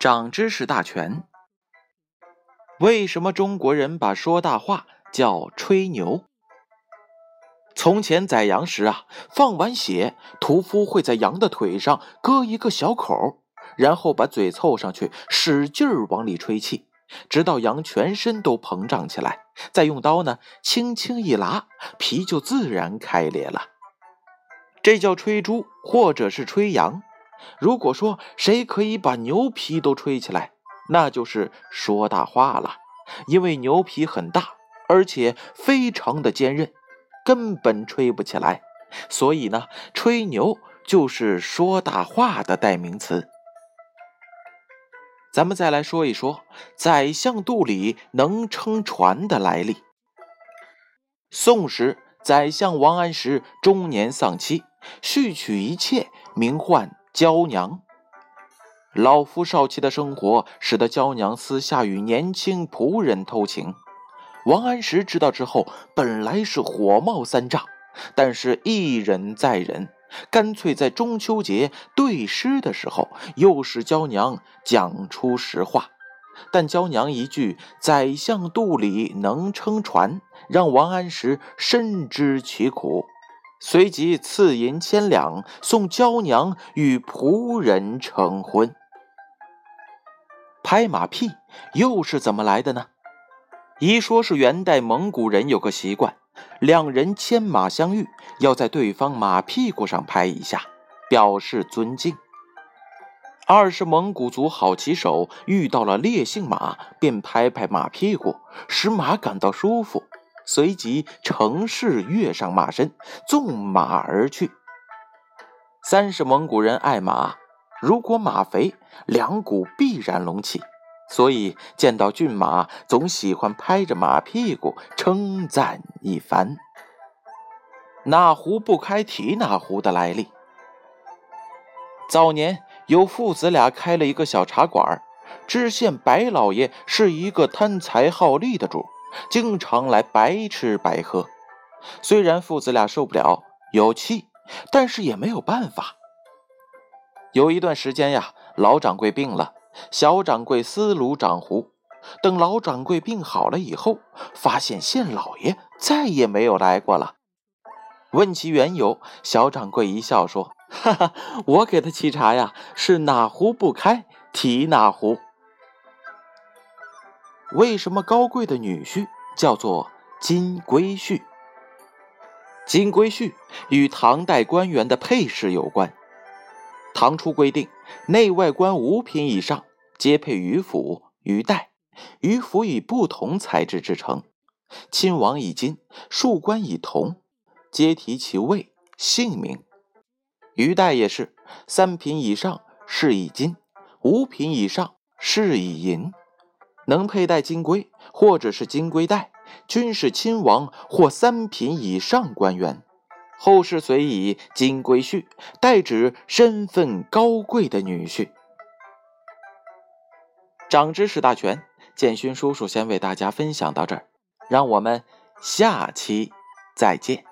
长知识大全。为什么中国人把说大话叫吹牛？从前宰羊时啊，放完血，屠夫会在羊的腿上割一个小口，然后把嘴凑上去，使劲儿往里吹气，直到羊全身都膨胀起来，再用刀呢轻轻一拉，皮就自然开裂了。这叫吹猪，或者是吹羊。如果说谁可以把牛皮都吹起来，那就是说大话了。因为牛皮很大，而且非常的坚韧，根本吹不起来。所以呢，吹牛就是说大话的代名词。咱们再来说一说“宰相肚里能撑船”的来历。宋时，宰相王安石中年丧妻，续娶一妾，名唤。娇娘，老夫少妻的生活使得娇娘私下与年轻仆人偷情。王安石知道之后，本来是火冒三丈，但是一忍再忍，干脆在中秋节对诗的时候，又使娇娘讲出实话。但娇娘一句“宰相肚里能撑船”，让王安石深知其苦。随即赐银千两，送娇娘与仆人成婚。拍马屁又是怎么来的呢？一说是元代蒙古人有个习惯，两人牵马相遇，要在对方马屁股上拍一下，表示尊敬。二是蒙古族好骑手遇到了烈性马，便拍拍马屁股，使马感到舒服。随即乘势跃上马身，纵马而去。三是蒙古人爱马，如果马肥，两股必然隆起，所以见到骏马，总喜欢拍着马屁股称赞一番。哪壶不开提哪壶的来历？早年有父子俩开了一个小茶馆，知县白老爷是一个贪财好利的主。经常来白吃白喝，虽然父子俩受不了，有气，但是也没有办法。有一段时间呀，老掌柜病了，小掌柜思炉掌壶。等老掌柜病好了以后，发现县老爷再也没有来过了。问其缘由，小掌柜一笑说：“哈哈，我给他沏茶呀，是哪壶不开提哪壶。”为什么高贵的女婿叫做金龟婿？金龟婿与唐代官员的配饰有关。唐初规定，内外官五品以上皆配鱼府、鱼带。鱼府以不同材质制成，亲王以金，庶官以铜，皆提其位姓名。鱼带也是，三品以上是以金，五品以上是以银。能佩戴金龟或者是金龟带，均是亲王或三品以上官员。后世遂以金龟婿代指身份高贵的女婿。长知识大全，建勋叔叔先为大家分享到这儿，让我们下期再见。